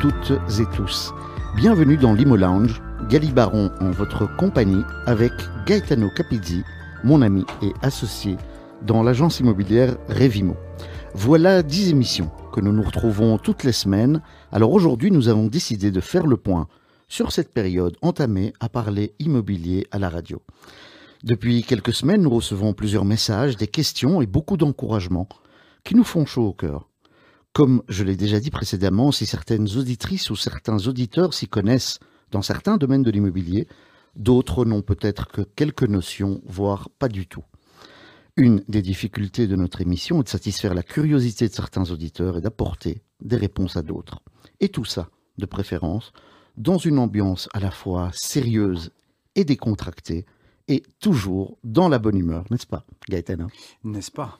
Toutes et tous. Bienvenue dans l'Imo Lounge, Galibaron en votre compagnie avec Gaetano Capizzi, mon ami et associé dans l'agence immobilière Revimo. Voilà dix émissions que nous nous retrouvons toutes les semaines. Alors aujourd'hui, nous avons décidé de faire le point sur cette période entamée à parler immobilier à la radio. Depuis quelques semaines, nous recevons plusieurs messages, des questions et beaucoup d'encouragements qui nous font chaud au cœur. Comme je l'ai déjà dit précédemment, si certaines auditrices ou certains auditeurs s'y connaissent dans certains domaines de l'immobilier, d'autres n'ont peut-être que quelques notions, voire pas du tout. Une des difficultés de notre émission est de satisfaire la curiosité de certains auditeurs et d'apporter des réponses à d'autres. Et tout ça, de préférence, dans une ambiance à la fois sérieuse et décontractée, et toujours dans la bonne humeur, n'est-ce pas, Gaëtan? N'est-ce pas?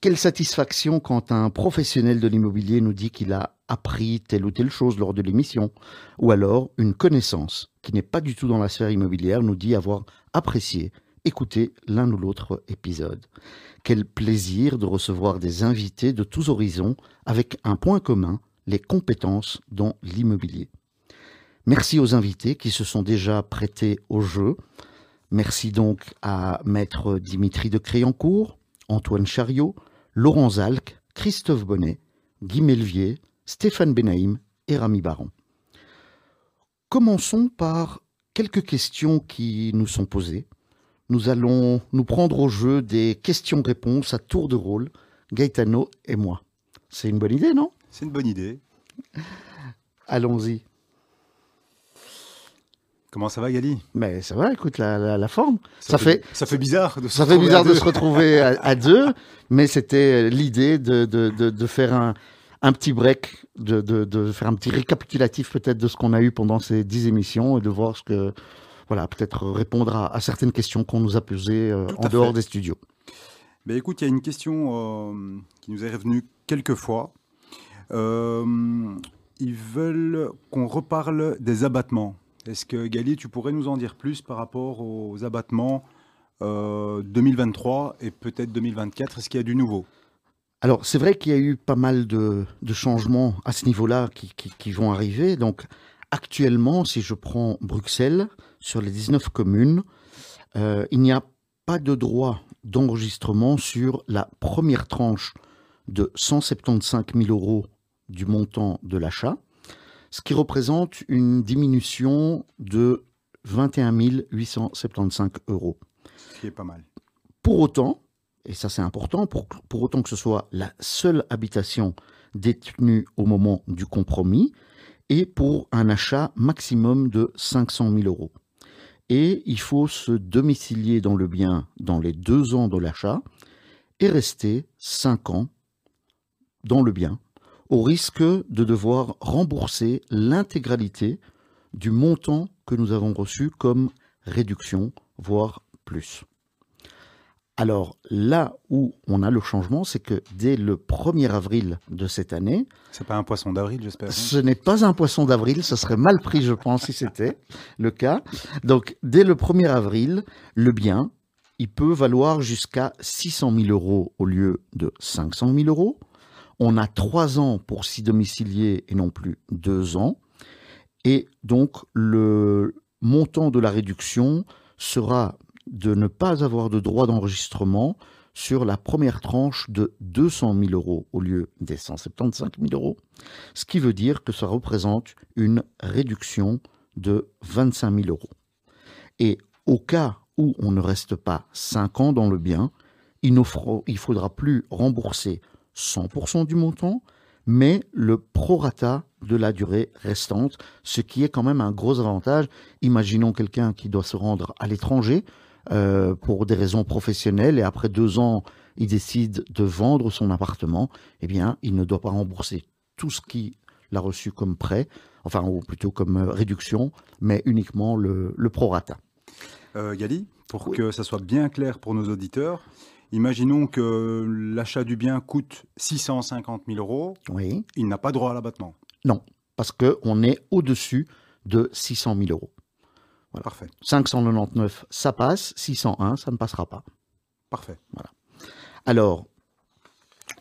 Quelle satisfaction quand un professionnel de l'immobilier nous dit qu'il a appris telle ou telle chose lors de l'émission, ou alors une connaissance qui n'est pas du tout dans la sphère immobilière nous dit avoir apprécié écouter l'un ou l'autre épisode. Quel plaisir de recevoir des invités de tous horizons avec un point commun, les compétences dans l'immobilier. Merci aux invités qui se sont déjà prêtés au jeu. Merci donc à Maître Dimitri de Créancourt, Antoine Chariot, Laurent Zalc, Christophe Bonnet, Guy Melvier, Stéphane Benaïm et Rami Baron. Commençons par quelques questions qui nous sont posées. Nous allons nous prendre au jeu des questions-réponses à tour de rôle, Gaetano et moi. C'est une bonne idée, non? C'est une bonne idée. Allons-y. Comment ça va, Gali? Mais ça va, écoute, la, la, forme. Ça, fait, ça fait bizarre de se ça fait bizarre de se retrouver à, deux, mais c'était l'idée de, de, de, de, faire un, un petit break, de, de, faire un petit récapitulatif peut-être de ce qu'on a eu pendant ces dix émissions et de voir ce que, voilà, peut-être répondre à, à, certaines questions qu'on nous a posées euh, en dehors fait. des studios. Ben écoute, il y a une question euh, qui nous est revenue quelques fois. Euh, ils veulent qu'on reparle des abattements. Est-ce que Gali, tu pourrais nous en dire plus par rapport aux abattements euh, 2023 et peut-être 2024 Est-ce qu'il y a du nouveau? Alors, c'est vrai qu'il y a eu pas mal de, changements à ce niveau-là qui, vont arriver. Donc, actuellement, si je prends Bruxelles, sur les 19 communes, euh, il n'y a pas de droit d'enregistrement sur la première tranche de 175 000 euros du montant de l'achat ce qui représente une diminution de 21 875 euros. Ce qui est pas mal. Pour autant, et ça c'est important, pour, pour autant que ce soit la seule habitation détenue au moment du compromis, et pour un achat maximum de 500 000 euros. Et il faut se domicilier dans le bien dans les deux ans de l'achat et rester cinq ans dans le bien au risque de devoir rembourser l'intégralité du montant que nous avons reçu comme réduction, voire plus. Alors là où on a le changement, c'est que dès le 1er avril de cette année... C'est pas un poisson d'avril, j'espère. Ce n'est pas un poisson d'avril, ce serait mal pris, je pense, si c'était le cas. Donc dès le 1er avril, le bien, il peut valoir jusqu'à 600 000 euros au lieu de 500 000 euros. On a trois ans pour s'y domicilier et non plus deux ans. Et donc, le montant de la réduction sera de ne pas avoir de droit d'enregistrement sur la première tranche de 200 000 euros au lieu des 175 000 euros, ce qui veut dire que ça représente une réduction de 25 000 euros. Et au cas où on ne reste pas 5 ans dans le bien, il ne faudra plus rembourser 100% du montant, mais le prorata de la durée restante, ce qui est quand même un gros avantage. Imaginons quelqu'un qui doit se rendre à l'étranger euh, pour des raisons professionnelles et après deux ans, il décide de vendre son appartement, eh bien, il ne doit pas rembourser tout ce qu'il a reçu comme prêt, enfin, ou plutôt comme euh, réduction, mais uniquement le, le prorata. Euh, Gali, pour oui. que ça soit bien clair pour nos auditeurs, Imaginons que l'achat du bien coûte 650 000 euros. Oui. Il n'a pas droit à l'abattement. Non, parce qu'on est au-dessus de 600 000 euros. Voilà. Parfait. 599, ça passe. 601, ça ne passera pas. Parfait. Voilà. Alors,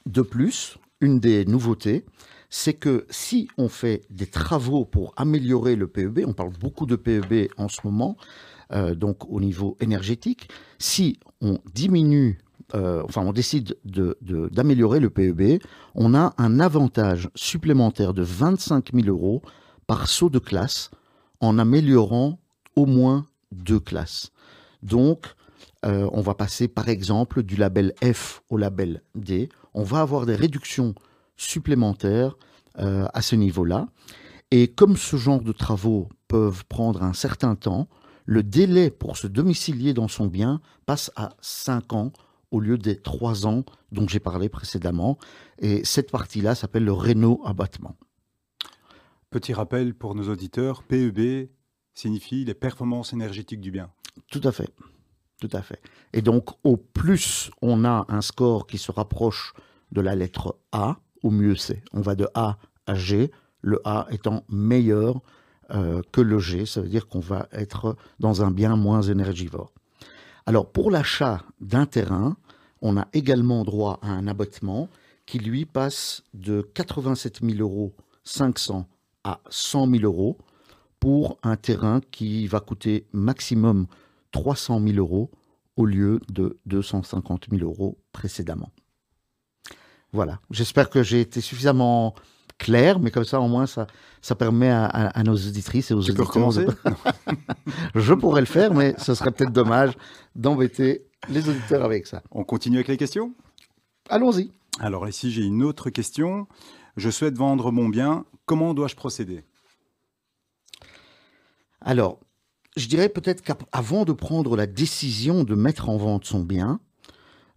de plus, une des nouveautés, c'est que si on fait des travaux pour améliorer le PEB, on parle beaucoup de PEB en ce moment, euh, donc au niveau énergétique, si on diminue, euh, enfin on décide d'améliorer le PEB, on a un avantage supplémentaire de 25 000 euros par saut de classe en améliorant au moins deux classes. Donc, euh, on va passer par exemple du label F au label D. On va avoir des réductions supplémentaires euh, à ce niveau-là. Et comme ce genre de travaux peuvent prendre un certain temps, le délai pour se domicilier dans son bien passe à 5 ans au lieu des 3 ans dont j'ai parlé précédemment. Et cette partie-là s'appelle le réno-abattement. Petit rappel pour nos auditeurs, PEB signifie les performances énergétiques du bien. Tout à fait. Tout à fait. Et donc, au plus on a un score qui se rapproche de la lettre A, au mieux c'est. On va de A à G, le A étant meilleur euh, que le G, ça veut dire qu'on va être dans un bien moins énergivore. Alors, pour l'achat d'un terrain, on a également droit à un abattement qui lui passe de 87 500 euros à 100 000 euros pour un terrain qui va coûter maximum 300 000 euros au lieu de 250 000 euros précédemment. Voilà, j'espère que j'ai été suffisamment clair, mais comme ça au moins ça, ça permet à, nos auditrices et aux auditeurs. Je pourrais le faire, mais ce serait peut-être dommage d'embêter les auditeurs avec ça. On continue avec les questions? Allons-y. Alors ici j'ai une autre question. Je souhaite vendre mon bien. Comment dois-je procéder? Alors, je dirais peut-être qu'avant de prendre la décision de mettre en vente son bien,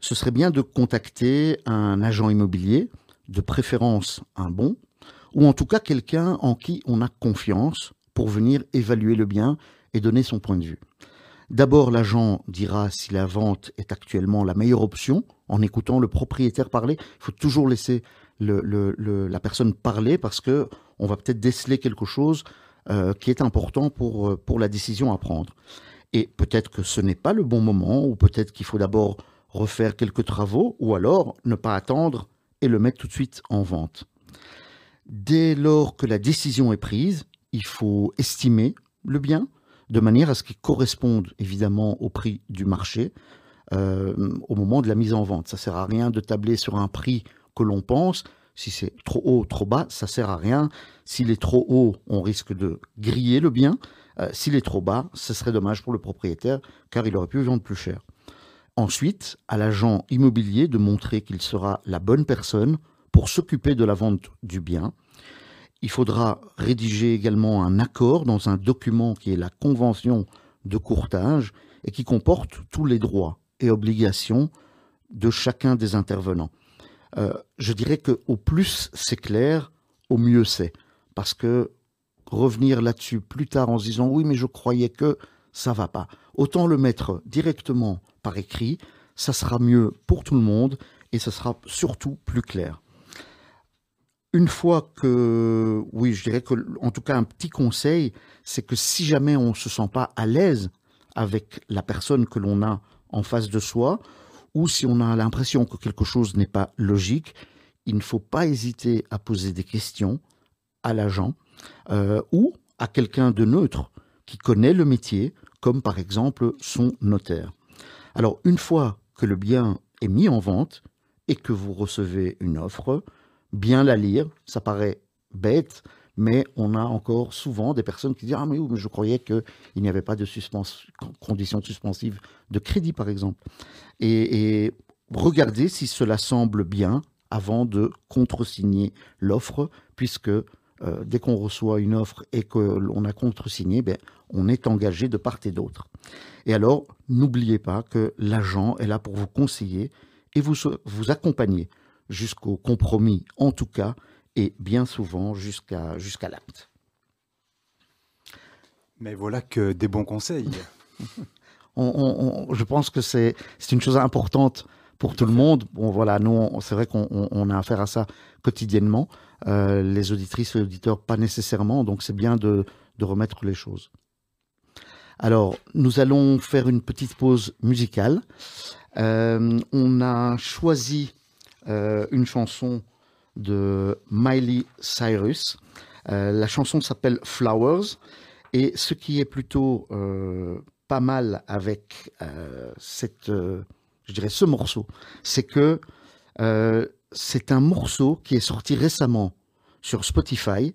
ce serait bien de contacter un agent immobilier, de préférence un bon, ou en tout cas quelqu'un en qui on a confiance pour venir évaluer le bien et donner son point de vue. D'abord, l'agent dira si la vente est actuellement la meilleure option en écoutant le propriétaire parler. Il faut toujours laisser la personne parler parce que on va peut-être déceler quelque chose euh, qui est important euh, pour la décision à prendre. Et peut-être que ce n'est pas le bon moment, ou peut-être qu'il faut d'abord refaire quelques travaux, ou alors ne pas attendre et le mettre tout de suite en vente. Dès lors que la décision est prise, il faut estimer le bien de manière à ce qu'il corresponde évidemment au prix du marché euh, au moment de la mise en vente. Ça sert à rien de tabler sur un prix que l'on pense, si c'est trop haut, trop bas, ça sert à rien. S'il est trop haut, on risque de griller le bien. Euh, s'il est trop bas, ce serait dommage pour le propriétaire, car il aurait pu vendre plus cher. Ensuite, à l'agent immobilier de montrer qu'il sera la bonne personne pour s'occuper de la vente du bien. Il faudra rédiger également un accord dans un document qui est la convention de courtage et qui comporte tous les droits et obligations de chacun des intervenants. Euh, je dirais que au plus c'est clair, au mieux c'est. Parce que revenir là-dessus plus tard en se disant oui, mais je croyais que ça va pas. Autant le mettre directement par écrit, ça sera mieux pour tout le monde et ça sera surtout plus clair. Une fois que, oui, je dirais que, en tout cas, un petit conseil, c'est que si jamais on ne se sent pas à l'aise avec la personne que l'on a en face de soi, ou si on a l'impression que quelque chose n'est pas logique, il ne faut pas hésiter à poser des questions à l'agent euh, ou à quelqu'un de neutre qui connaît le métier, comme par exemple son notaire. Alors une fois que le bien est mis en vente et que vous recevez une offre, bien la lire, ça paraît bête, mais on a encore souvent des personnes qui disent Ah, mais, oui, mais je croyais qu'il n'y avait pas de conditions suspensives de crédit, par exemple. Et, regardez si cela semble bien avant de contresigner l'offre, puisque euh, dès qu'on reçoit une offre et que l'on a contresigné, ben, on est engagé de part et d'autre. Et alors, n'oubliez pas que l'agent est là pour vous conseiller et vous, vous accompagner jusqu'au compromis, en tout cas, et bien souvent jusqu'à jusqu'à l'acte. Mais voilà que des bons conseils. je pense que c'est une chose importante pour tout le monde. Bon, voilà, nous, c'est vrai qu'on a affaire à ça quotidiennement. Euh, les auditrices et auditeurs, pas nécessairement. Donc, c'est bien de, de, remettre les choses. Alors, nous allons faire une petite pause musicale. Euh, on a choisi euh, une chanson de Miley Cyrus. Euh, la chanson s'appelle Flowers. Et ce qui est plutôt euh, pas mal avec cette, ce morceau, c'est que c'est un morceau qui est sorti récemment sur Spotify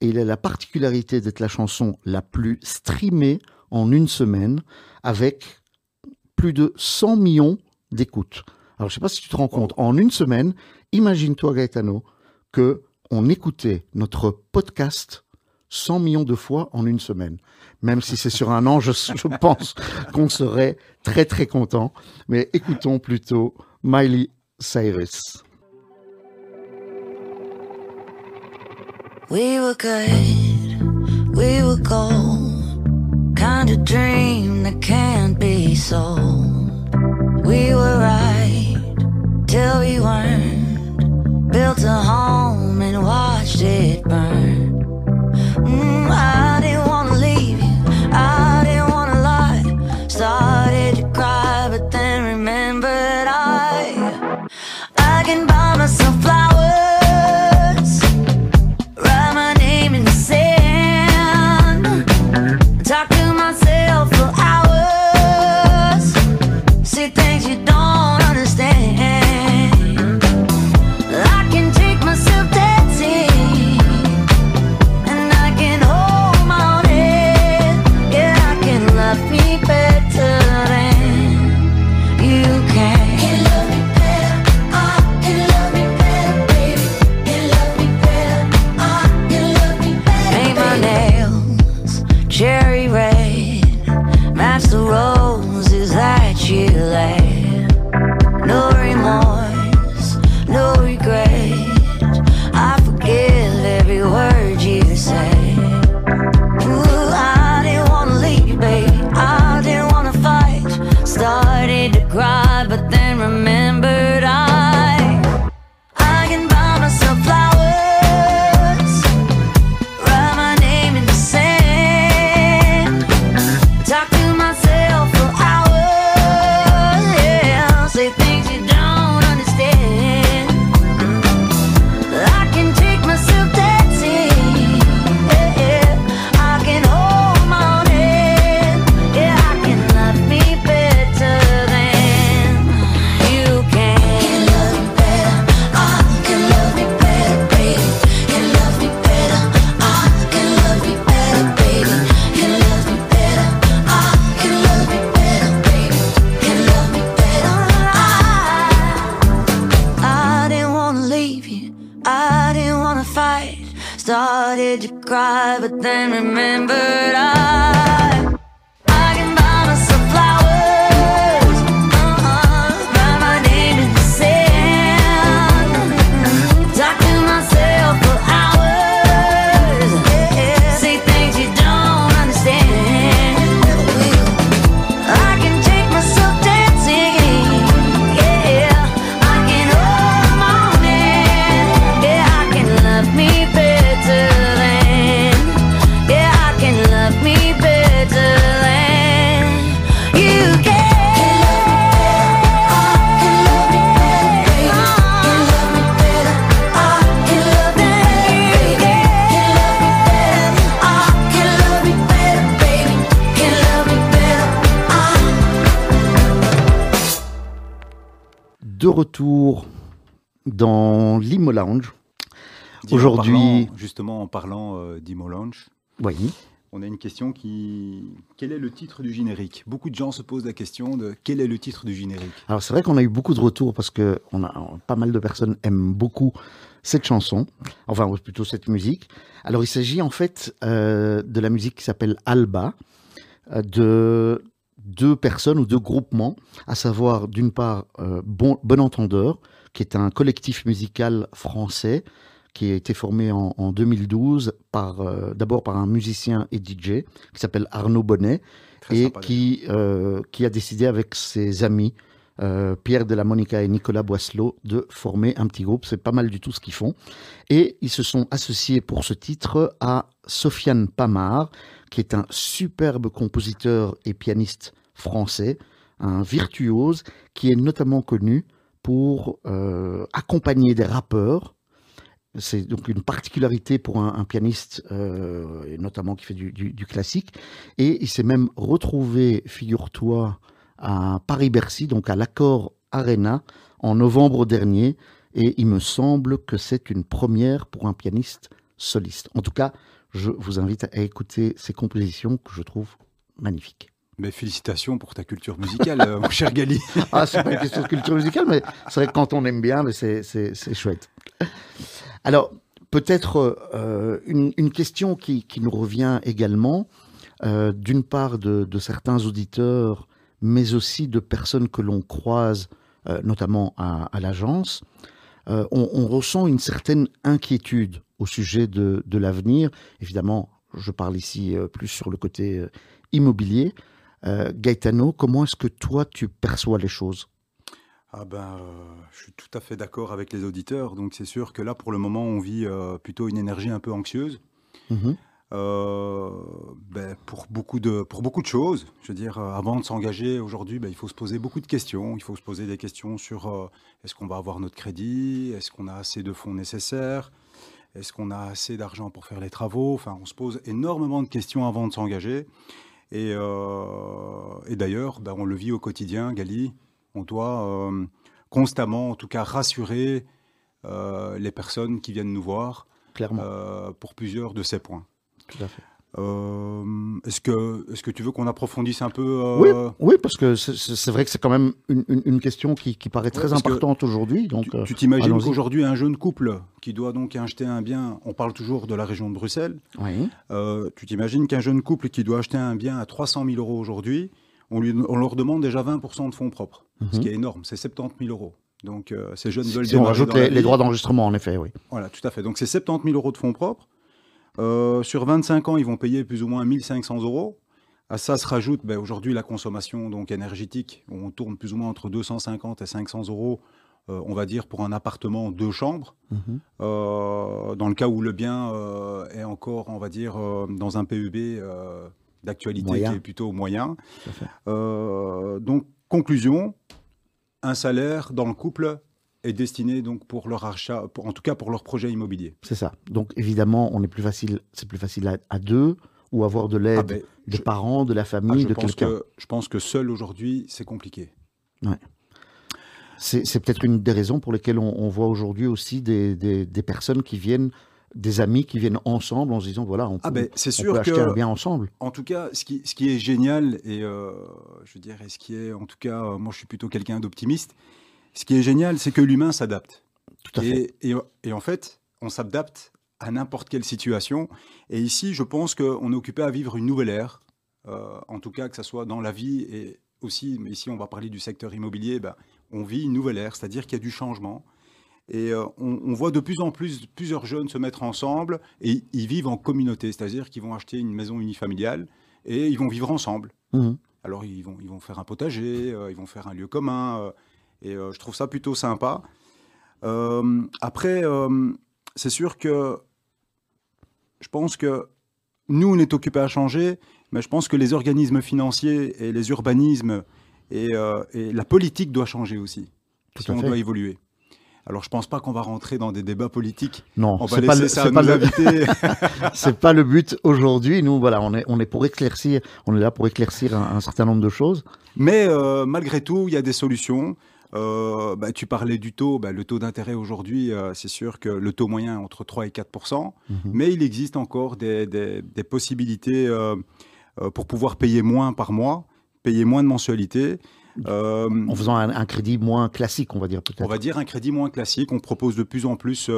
et il a la particularité d'être la chanson la plus streamée en une semaine avec plus de 100 millions d'écoutes. Alors, je ne sais pas si tu te rends compte, en une semaine, imagine-toi, Gaetano, que on écoutait notre podcast 100 millions de fois en une semaine. Même si c'est sur un an, je, pense qu'on serait très très content. Mais écoutons plutôt Miley Cyrus. We were we were gold, kind of dream that can't be. We were right till that you to cry, but then remembered retour dans l'Imo Lounge. Aujourd'hui- justement, en parlant euh, d'Imo Lounge, Oui. on a une question qui. Quel est le titre du générique? Beaucoup de gens se posent la question de quel est le titre du générique? Alors c'est vrai qu'on a eu beaucoup de retours parce que on a pas mal de personnes aiment beaucoup cette chanson, enfin plutôt cette musique. Alors il s'agit en fait euh, de la musique qui s'appelle Alba, euh, de deux personnes ou deux groupements, à savoir d'une part euh, bon, bon Entendeur, qui est un collectif musical français qui a été formé en, en 2012 par euh, d'abord par un musicien et DJ qui s'appelle Arnaud Bonnet Très et qui, euh, qui a décidé avec ses amis, euh, Pierre de la Monica et Nicolas Boisselot, de former un petit groupe. C'est pas mal du tout ce qu'ils font. Et ils se sont associés pour ce titre à Sofiane Pamar, qui est un superbe compositeur et pianiste français, un virtuose, qui est notamment connu pour euh, accompagner des rappeurs C'est donc une particularité pour un, pianiste, euh, notamment qui fait du, du- du classique. Et il s'est même retrouvé, figure-toi, à Paris-Bercy, donc à l'Accord Arena, en novembre dernier. Et il me semble que c'est une première pour un pianiste soliste. En tout cas, je vous invite à écouter ces compositions que je trouve magnifiques. Mais félicitations pour ta culture musicale, euh, mon cher Gali. Ah, c'est pas une question de culture musicale, mais c'est vrai que quand on aime bien, c'est, chouette. Alors, peut-être euh, une, question qui, qui nous revient également, euh, d'une part de, certains auditeurs, mais aussi de personnes que l'on croise, notamment à, l'agence. On, on ressent une certaine inquiétude au sujet de, de l'avenir. Évidemment, je parle ici plus sur le côté immobilier. Euh, Gaetano, comment est-ce que toi tu perçois les choses? Ah ben, euh, je suis tout à fait d'accord avec les auditeurs. Donc c'est sûr que là, pour le moment, on vit euh, plutôt une énergie un peu anxieuse. Mhm. Euh, ben, pour, beaucoup de, pour beaucoup de choses. Je veux dire, avant de s'engager aujourd'hui, ben, il faut se poser beaucoup de questions. Il faut se poser des questions sur est-ce qu'on va avoir notre crédit? Est-ce qu'on a assez de fonds nécessaires? Est-ce qu'on a assez d'argent pour faire les travaux? Enfin, on se pose énormément de questions avant de s'engager. Et, euh, et d'ailleurs, ben, on le vit au quotidien, Gali. On doit euh, constamment, en tout cas, rassurer euh, les personnes qui viennent nous voir Clairement, pour plusieurs de ces points. tout à fait. Euh, est-ce que, est-ce que tu veux qu'on approfondisse un peu euh, Oui, oui, parce que c'est- vrai que c'est quand même une, une- une question qui, qui paraît très importante aujourd'hui. Donc, Tu- euh, t'imagines qu'aujourd'hui, un jeune couple qui doit donc acheter un bien, on parle toujours de la région de Bruxelles, oui, euh, tu t'imagines qu'un jeune couple qui doit acheter un bien à 300 000 euros aujourd'hui, on, lui, on leur demande déjà 20% de fonds propres, ce Mhm. qui est énorme, c'est 70 000 euros. Donc ces jeunes veulent si on rajoute les, les droits d'enregistrement, en effet, oui. Voilà, tout à fait. Donc c'est 70 000 euros de fonds propres. Euh, sur 25 ans, ils vont payer plus ou moins 1500 euros. À ça se rajoute ben, aujourd'hui la consommation donc énergétique. On tourne plus ou moins entre 250 et 500 euros, euh, on va dire, pour un appartement deux chambres. Mhm. Euh, dans le cas où le bien est encore, on va dire, dans un PEB d'actualité qui est plutôt moyen. Donc, conclusion, un salaire dans le couple est destiné donc pour leur achat, pour- en tout cas pour leur projet immobilier. C'est ça. Donc, évidemment, on est plus facile, c'est plus facile à, à deux ou avoir de l'aide Ah ben, des je- parents, de la ah, famille, de quelqu'un. que, je pense que seul aujourd'hui, c'est compliqué. C'est c'est peut-être une des raisons pour lesquelles on, on voit aujourd'hui aussi des, des- des personnes qui viennent, des amis qui viennent ensemble en se disant voilà, on peut, Ah ben, on sûr peut acheter un bien ensemble. en tout cas, ce qui, ce qui est génial, et euh, je veux dire, et ce qui est, en tout cas, euh, moi je suis plutôt quelqu'un d'optimiste, ce qui est génial, c'est que l'humain s'adapte. Tout à fait. Et, et, et en fait, on s'adapte à n'importe quelle situation. Et ici, je pense qu'on est occupé à vivre une nouvelle ère, euh, en tout cas que ce soit dans la vie et aussi, mais ici on va parler du secteur immobilier, ben, on vit une nouvelle ère, c'est-à-dire qu'il y a du changement. Et euh, on, on voit de plus en plus plusieurs jeunes se mettre ensemble et ils vivent en communauté, c'est-à-dire qu'ils vont acheter une maison unifamiliale et ils vont vivre ensemble. Mhm. Alors ils vont, ils vont faire un potager, euh, ils vont faire un lieu commun, et euh, je trouve ça plutôt sympa. Euh, après, euh, c'est sûr que je pense que nous, on est occupés à changer, mais je pense que les organismes financiers et les urbanismes et, euh, et la politique doit changer aussi. Tout si on fait. doit évoluer. Alors je pense pas qu'on va rentrer dans des débats politiques. Non, On va pas, laisser le- ça c'est à pas nos le- invités. c'est pas le but aujourd'hui. Nous, voilà, on est, on est pour éclaircir, on est là pour éclaircir un, un certain nombre de choses. Mais euh, malgré tout, il y a des solutions. Euh, bah, tu parlais du taux. Bah, le taux d'intérêt aujourd'hui, euh, c'est sûr que le taux moyen est entre 3 et 4 Mhm. Mais il existe encore des, des- des possibilités euh, pour pouvoir payer moins par mois, payer moins de mensualités. En faisant un, un crédit moins classique, on va dire peut-être. on va dire un crédit moins classique. On propose de plus en plus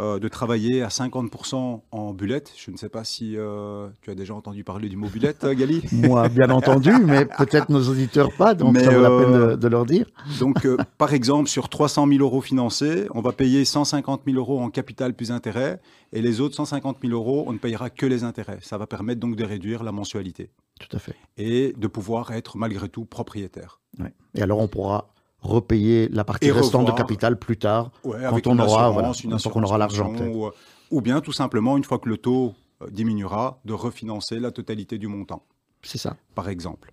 euh, de travailler à 50% en bullet. Je ne sais pas si euh, tu as déjà entendu parler du mot bullet, euh, Gali. Moi, bien entendu, mais peut-être nos auditeurs pas, donc Mais, ça vaut la peine de, de leur dire. Donc, par exemple, sur 300 000 euros financés, on va payer 150 000 euros en capital plus intérêt, et les autres 150 000 euros, on ne payera que les intérêts. Ça va permettre donc de réduire la mensualité Tout à fait. et de pouvoir être malgré tout propriétaire. Ouais. Et alors, on pourra repayer la partie Et restante de capital plus tard. Ouais, Quand on aura, voilà, assurance qu'on aura l'argent, ou, ou bien tout simplement, une fois que le taux euh, diminuera, de refinancer la totalité du montant, C'est ça. par exemple.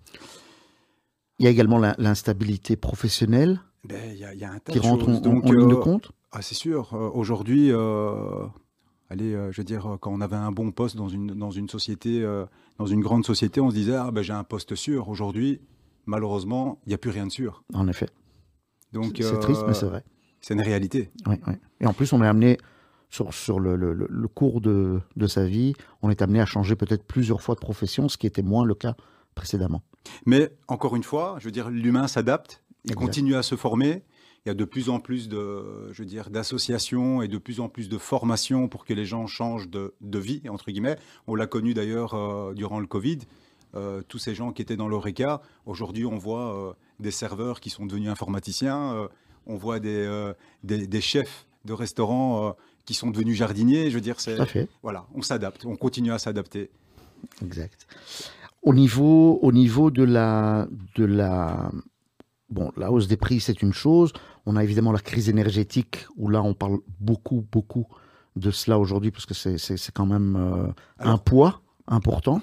Il y a également l'instabilité professionnelle Ben, Il y, a- il y a un tas qui de rentre en. Donc, en ligne de euh, compte? Ah, c'est sûr. Euh, Aujourd'hui, euh, allez, je veux dire, quand on avait un bon poste dans une, dans une société, dans une grande société, on se disait, ah ben j'ai un poste sûr. Aujourd'hui, malheureusement, il n'y a plus rien de sûr. En effet. Donc, C'est euh, triste, mais c'est vrai. c'est une réalité. Oui, oui. Et en plus, on est amené, sur, sur le, le- le- le cours de, de sa vie, on est amené à changer peut-être plusieurs fois de profession, ce qui était moins le cas précédemment. Mais encore une fois, je veux dire, l'humain s'adapte, il Exact. continue à se former. Il y a de plus en plus de, je veux dire, d'associations et de plus en plus de formations pour que les gens changent de, de vie entre guillemets. On l'a connu d'ailleurs euh, durant le Covid. Euh, tous ces gens qui étaient dans l'ORECA, aujourd'hui on voit euh, des serveurs qui sont devenus informaticiens, euh, on voit des, euh, des, des chefs de restaurants euh, qui sont devenus jardiniers. Je veux dire, c'est voilà, on s'adapte, on continue à s'adapter. Exact. Au niveau, au niveau de la, de la, bon, la hausse des prix, c'est une chose. On a évidemment la crise énergétique où là, on parle beaucoup, beaucoup de cela aujourd'hui parce que c'est, quand même euh, un poids important.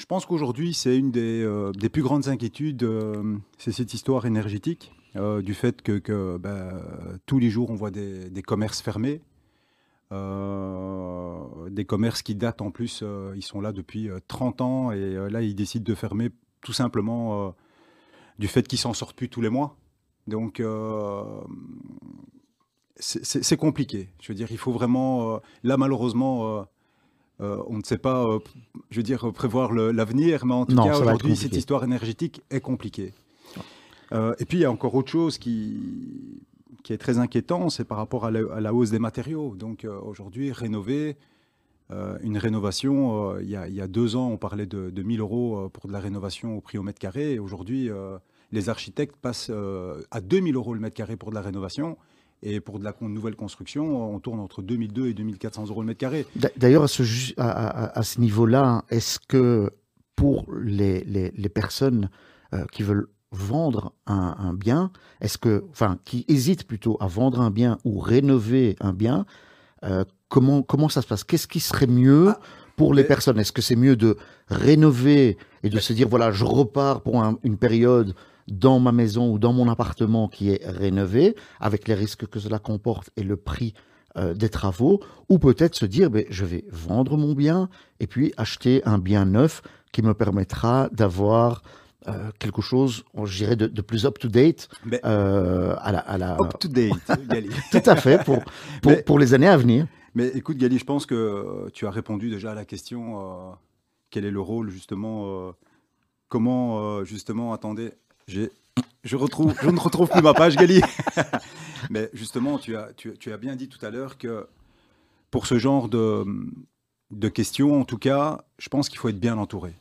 Je pense qu'aujourd'hui, c'est une des, euh, plus grandes inquiétudes, euh, c'est cette histoire énergétique, euh, du fait que, ben, tous les jours, on voit des, des commerces fermés, des commerces qui datent en plus, ils sont là depuis euh, 30 ans, et là, ils décident de fermer tout simplement du fait qu'ils s'en sortent plus tous les mois. Donc, c'est compliqué. Je veux dire, il faut vraiment... là, malheureusement... euh, on ne sait pas, euh, je veux dire, prévoir l'avenir, mais en tout Non, cas, aujourd'hui, cette histoire énergétique est compliquée. Euh, et puis, il y a encore autre chose qui, qui est très inquiétant, c'est par rapport à la, à la hausse des matériaux. Donc, aujourd'hui, rénover, une rénovation, il, y a, il y a deux ans, on parlait de, de 1000 euros pour de la rénovation au prix au mètre carré. Et aujourd'hui, les architectes passent à 2000 euros le mètre carré pour de la rénovation. Et pour de la nouvelle construction, on tourne entre 2002 et 2400 euros le mètre carré. D'a- D'ailleurs, à ce, ju- à, à- à ce niveau-là, est-ce que pour les, les- les personnes euh, qui veulent vendre un, un bien, est-ce que, enfin, qui hésitent plutôt à vendre un bien ou rénover un bien, euh, comment, comment ça se passe? Qu'est-ce qui serait mieux Ah, pour les mais- personnes? Est-ce que c'est mieux de rénover et de se dire, voilà, je repars pour un- une période dans ma maison ou dans mon appartement qui est rénové, avec les risques que cela comporte et le prix euh, des travaux, ou peut-être se dire, ben, je vais vendre mon bien et puis acheter un bien neuf qui me permettra d'avoir euh, quelque chose, je dirais, de, de plus up-to-date euh, à la... À la Up to date, Gali. tout à fait, pour, pour, Mais- pour les années à venir. Mais écoute, Gali, je pense que tu as répondu déjà à la question euh, quel est le rôle, justement Comment, justement, attendez, Je, retrouve, je ne retrouve plus ma page, Gali. Mais justement, tu as, tu, tu as bien dit tout à l'heure que pour ce genre de, de questions, en tout cas, je pense qu'il faut être bien entouré.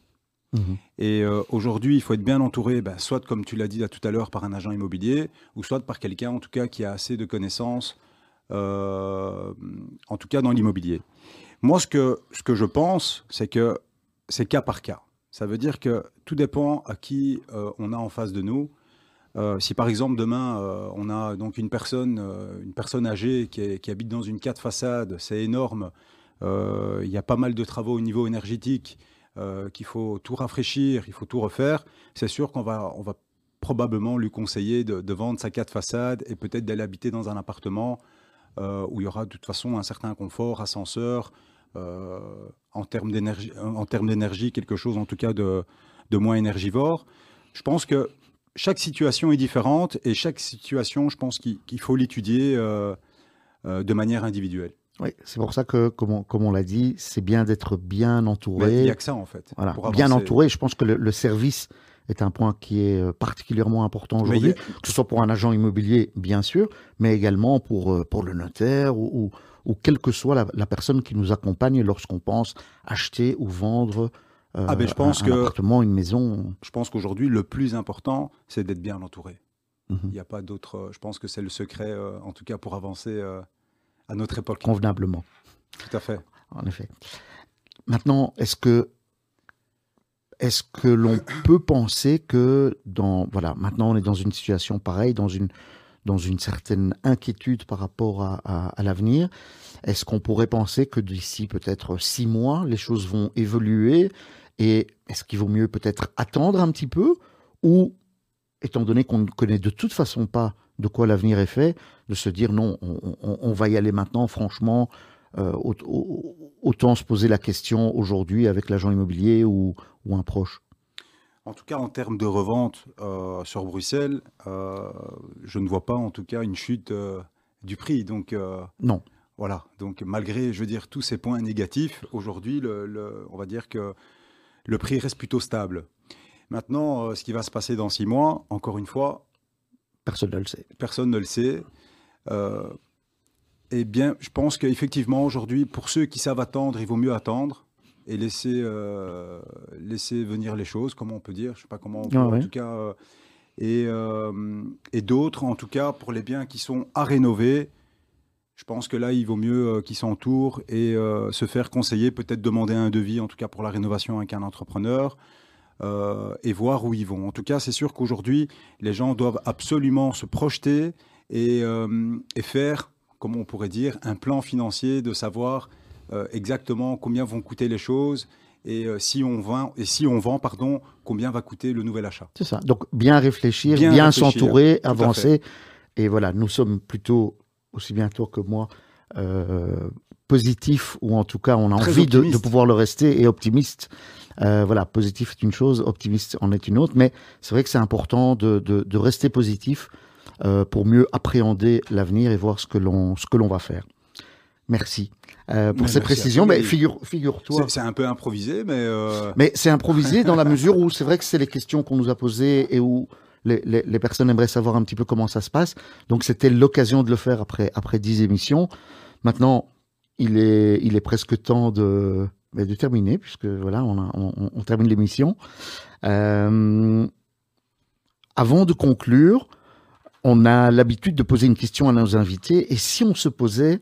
Mhm. Et euh, aujourd'hui, il faut être bien entouré, ben, soit comme tu l'as dit tout à l'heure, par un agent immobilier, ou soit par quelqu'un, en tout cas, qui a assez de connaissances, euh, en tout cas dans l'immobilier. Moi, ce que, ce que je pense, c'est que c'est cas par cas. Ça veut dire que tout dépend à qui euh, on a en face de nous. Euh, si par exemple demain euh, on a donc une personne, une personne âgée qui, habite dans une quatre façades, c'est énorme. Il y a pas mal de travaux au niveau énergétique qu'il faut tout rafraîchir, il faut tout refaire. C'est sûr qu'on va, on va probablement lui conseiller de, de vendre sa quatre façades et peut-être d'aller habiter dans un appartement où il y aura de toute façon un certain confort, ascenseur, en termes d'énergie, quelque chose en tout cas de, de moins énergivore. Je pense que chaque situation est différente et chaque situation, je pense qu'il faut l'étudier euh, euh, de manière individuelle. Oui, c'est pour ça que, comme on, comme on l'a dit, c'est bien d'être bien Mais il entouré. n'y a que ça en fait. Voilà, bien entouré. Je pense que le, le service est un point qui est euh, particulièrement important aujourd'hui, a- que ce soit pour un agent immobilier, bien sûr, mais également pour, pour le notaire ou, ou, ou quelle que soit la, la personne qui nous accompagne lorsqu'on pense acheter ou vendre euh, Ah, ben, je pense un, que- un appartement, une maison. Je pense qu'aujourd'hui, le plus important, c'est d'être bien entouré. Mhm. Il n'y a pas d'autre. euh, Je pense que c'est le secret, euh, en tout cas, pour avancer euh, à notre époque. convenablement. Tout à fait. En effet. Maintenant, est-ce que est-ce que l'on peut penser que dans voilà, maintenant on est dans une situation pareille, dans une dans une certaine inquiétude par rapport à, à- à l'avenir. Est-ce qu'on pourrait penser que d'ici peut-être six mois, les choses vont évoluer et est-ce qu'il vaut mieux peut-être attendre un petit peu ou, étant donné qu'on ne connaît de toute façon pas de quoi l'avenir est fait, de se dire non, on, on- on va y aller maintenant, franchement, euh, au- au- autant se poser la question aujourd'hui avec l'agent immobilier ou, ou un proche? En tout cas, en termes de revente euh, sur Bruxelles, euh, je ne vois pas en tout cas une chute du prix. Donc Non. voilà. Donc malgré, je veux dire, tous ces points négatifs, aujourd'hui, le, le- on va dire que le prix reste plutôt stable. Maintenant, euh, ce qui va se passer dans six mois, encore une fois, Personne ne le sait. personne ne le sait. Euh, eh bien, je pense qu'effectivement, aujourd'hui, pour ceux qui savent attendre, il vaut mieux attendre et laisser, euh, laisser venir les choses, comment on peut dire, je ne sais pas comment on peut, Ah en tout cas. euh, et et d'autres, en tout cas, pour les biens qui sont à rénover, je pense que là, il vaut mieux euh, qu'ils s'entourent et euh, se faire conseiller, peut-être demander un devis, en tout cas pour la rénovation avec un entrepreneur, euh, et voir où ils vont. En tout cas, c'est sûr qu'aujourd'hui, les gens doivent absolument se projeter et, euh, et faire, comment on pourrait dire, un plan financier de savoir euh, exactement combien vont coûter les choses et si on vend, et si on vend pardon, combien va coûter le nouvel achat. C'est ça. Donc bien réfléchir, Bien s'entourer, avancer. Et voilà, nous sommes plutôt, aussi bien toi que moi, euh, positifs, ou en tout cas, on a Très envie de, pouvoir le rester et optimiste. Euh, voilà, positif est une chose, optimiste en est une autre, mais c'est vrai que c'est important de, de, de rester positif euh, pour mieux appréhender l'avenir et voir ce que l'on ce que l'on va faire. Merci euh, pour Mais ces précisions. Mais figure, figure-toi. C'est c'est un peu improvisé, mais euh, Mais c'est improvisé dans la mesure où c'est vrai que c'est les questions qu'on nous a posées et où les, personnes aimeraient savoir un petit peu comment ça se passe. Donc c'était l'occasion de le faire après après dix émissions. Maintenant, il est il est presque temps de ben, de terminer puisque voilà on, on, termine l'émission. Euh, avant de conclure, on a l'habitude de poser une question à nos invités et si on se posait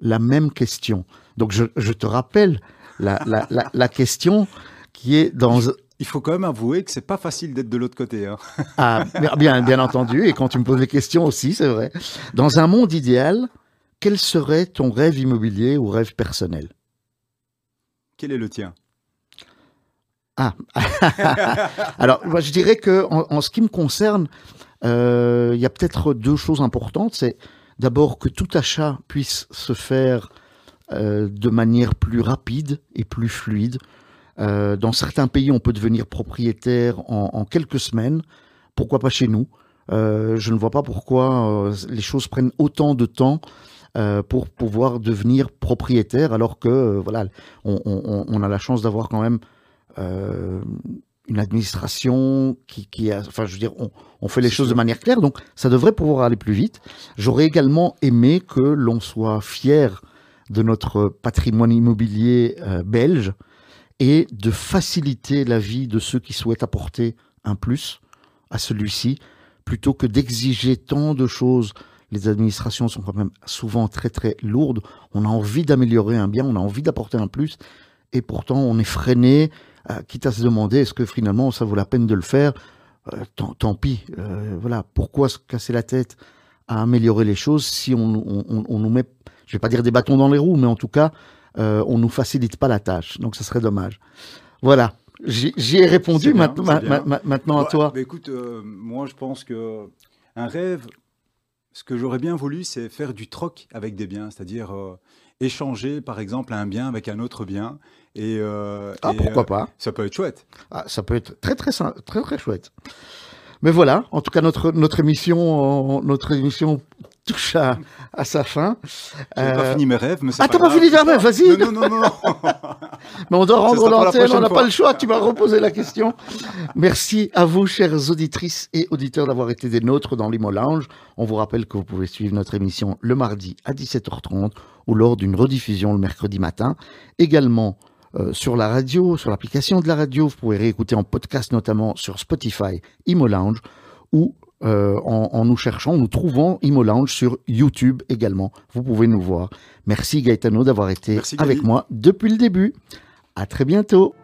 la même question. Donc je, je te rappelle la, la, la question qui est dans il faut quand même avouer que c'est pas facile d'être de l'autre côté. hein. ah, bien bien entendu et quand tu me poses les questions aussi c'est vrai. Dans un monde idéal quel serait ton rêve immobilier ou rêve personnel? Quel est le tien? Ah. Alors moi, je dirais que en, en ce qui me concerne euh, il y a peut-être deux choses importantes. C'est d'abord que tout achat puisse se faire euh, de manière plus rapide et plus fluide Euh, dans certains pays, on peut devenir propriétaire en, en quelques semaines. Pourquoi pas chez nous? Euh, Je ne vois pas pourquoi euh, les choses prennent autant de temps pour pouvoir devenir propriétaire, alors que voilà, on, on- on a la chance d'avoir quand même une administration qui, qui a, enfin, je veux dire, on, on fait les choses de manière claire, donc ça devrait pouvoir aller plus vite. J'aurais également aimé que l'on soit fier de notre patrimoine immobilier euh, belge et de faciliter la vie de ceux qui souhaitent apporter un plus à celui-ci, plutôt que d'exiger tant de choses. Les administrations sont quand même souvent très très lourdes. On a envie d'améliorer un bien, on a envie d'apporter un plus, et pourtant on est freiné, euh, quitte à se demander est-ce que finalement ça vaut la peine de le faire? Euh, tant, pis, euh, voilà. Pourquoi se casser la tête à améliorer les choses si on- on nous met, je vais pas dire des bâtons dans les roues, mais en tout cas, euh, on nous facilite pas la tâche. Donc, ça serait dommage. Voilà. J'y ai répondu. Bien, maintenant, ma- ma- maintenant à Ouais, toi. bah écoute, euh, moi je pense que un rêve, ce que j'aurais bien voulu, c'est faire du troc avec des biens, c'est-à-dire euh, échanger par exemple un bien avec un autre bien. Et, euh, Ah, et, pourquoi pas? Ça peut être chouette. Ah, Ça peut être très, très, très, très chouette. Mais voilà. En tout cas, notre, notre émission, notre émission touche à, à sa fin. J'ai pas Euh, fini mes rêves, mais c'est Ah, t'as pas grave. fini tes rêves, vas-y. Non, non, non, non. Mais on doit rendre l'antenne, on n'a pas le choix, tu m'as reposé la question. Merci à vous, chères auditrices et auditeurs, d'avoir été des nôtres dans l'Imo Lounge. On vous rappelle que vous pouvez suivre notre émission le mardi à 17h30 ou lors d'une rediffusion le mercredi matin. Également euh, sur la radio, sur l'application de la radio, vous pouvez réécouter en podcast notamment sur Spotify, Imo Lounge ou euh, en, en nous cherchant, nous trouvant Imo Lounge sur YouTube également. Vous pouvez nous voir. Merci Gaetano d'avoir été Merci, avec moi depuis le début. À très bientôt.